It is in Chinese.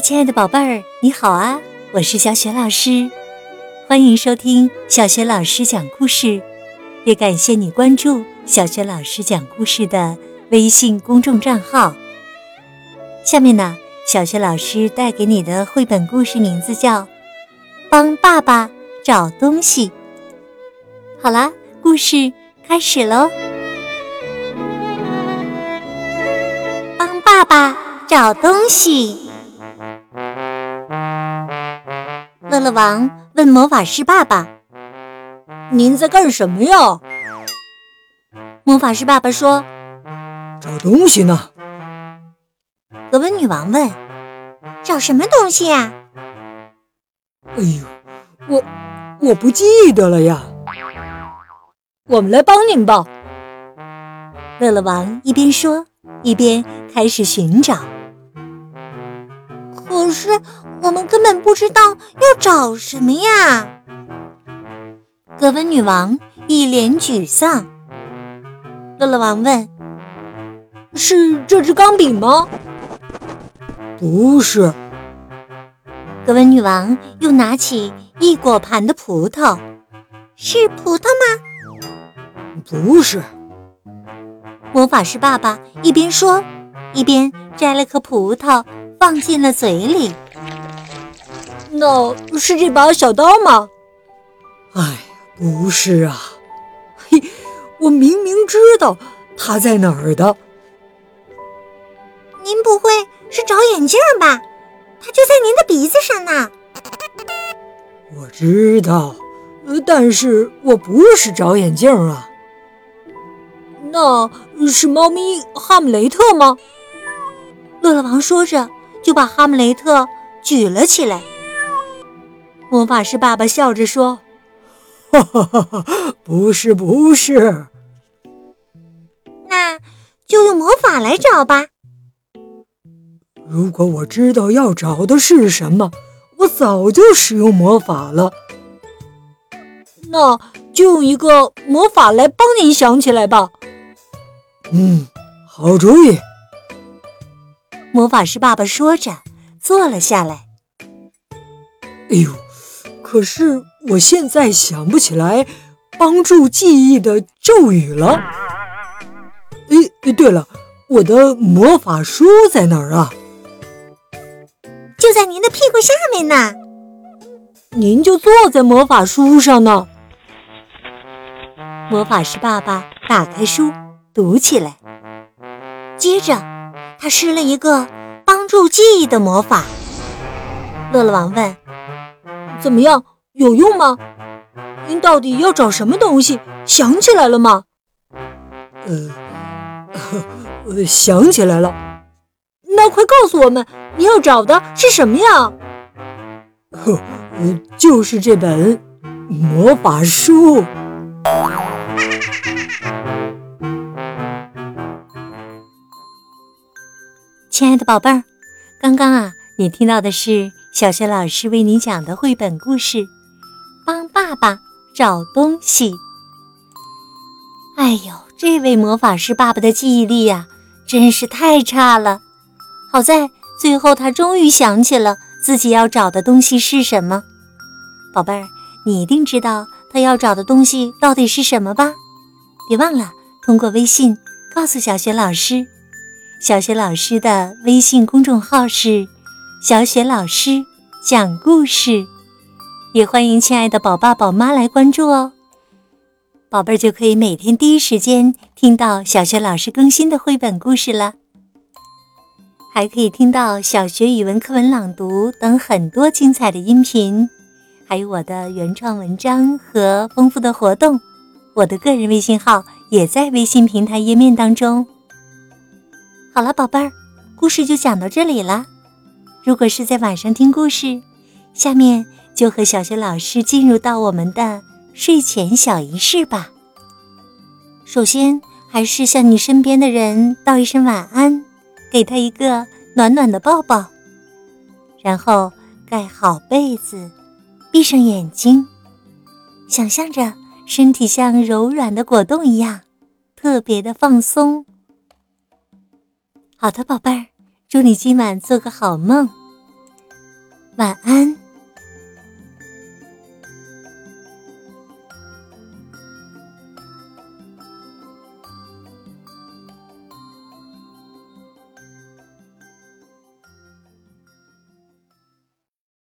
亲爱的宝贝儿，你好啊！我是小雪老师，欢迎收听小雪老师讲故事，也感谢你关注小雪老师讲故事的微信公众账号。下面呢，小雪老师带给你的绘本故事名字叫《帮爸爸找东西》。好啦，故事开始喽！帮爸爸找东西。乐乐王问魔法师爸爸：“您在干什么呀？”魔法师爸爸说：“找东西呢。”格温女王问：“找什么东西呀？”“哎呦，我我不记得了呀。”“我们来帮您吧。”乐乐王一边说，一边开始寻找。可是。我们根本不知道要找什么呀！格温女王一脸沮丧。乐乐王问：“是这支钢笔吗？”“不是。”格温女王又拿起一果盘的葡萄，“是葡萄吗？”“不是。”魔法师爸爸一边说，一边摘了颗葡萄放进了嘴里。那是这把小刀吗？哎，不是啊！嘿，我明明知道它在哪儿的。您不会是找眼镜吧？它就在您的鼻子上呢。我知道，但是我不是找眼镜啊。那是猫咪哈姆雷特吗？乐乐王说着，就把哈姆雷特举了起来。魔法师爸爸笑着说：“哈哈哈哈不是，不是。那就用魔法来找吧。如果我知道要找的是什么，我早就使用魔法了。那就用一个魔法来帮您想起来吧。嗯，好主意。”魔法师爸爸说着，坐了下来。哎呦！可是我现在想不起来帮助记忆的咒语了。哎，对了，我的魔法书在哪儿啊？就在您的屁股下面呢。您就坐在魔法书上呢。魔法师爸爸打开书读起来，接着他施了一个帮助记忆的魔法。乐乐王问。怎么样，有用吗？您到底要找什么东西？想起来了吗？呃，想起来了。那快告诉我们，你要找的是什么呀？呵，就是这本魔法书。亲爱的宝贝儿，刚刚啊，你听到的是。小学老师为你讲的绘本故事《帮爸爸找东西》。哎呦，这位魔法师爸爸的记忆力呀，真是太差了。好在最后他终于想起了自己要找的东西是什么。宝贝儿，你一定知道他要找的东西到底是什么吧？别忘了通过微信告诉小学老师。小学老师的微信公众号是。小雪老师讲故事，也欢迎亲爱的宝爸宝妈来关注哦。宝贝儿就可以每天第一时间听到小雪老师更新的绘本故事了，还可以听到小学语文课文朗读等很多精彩的音频，还有我的原创文章和丰富的活动。我的个人微信号也在微信平台页面当中。好了，宝贝儿，故事就讲到这里了。如果是在晚上听故事，下面就和小学老师进入到我们的睡前小仪式吧。首先，还是向你身边的人道一声晚安，给他一个暖暖的抱抱，然后盖好被子，闭上眼睛，想象着身体像柔软的果冻一样，特别的放松。好的宝贝儿祝你今晚做个好梦。晚安。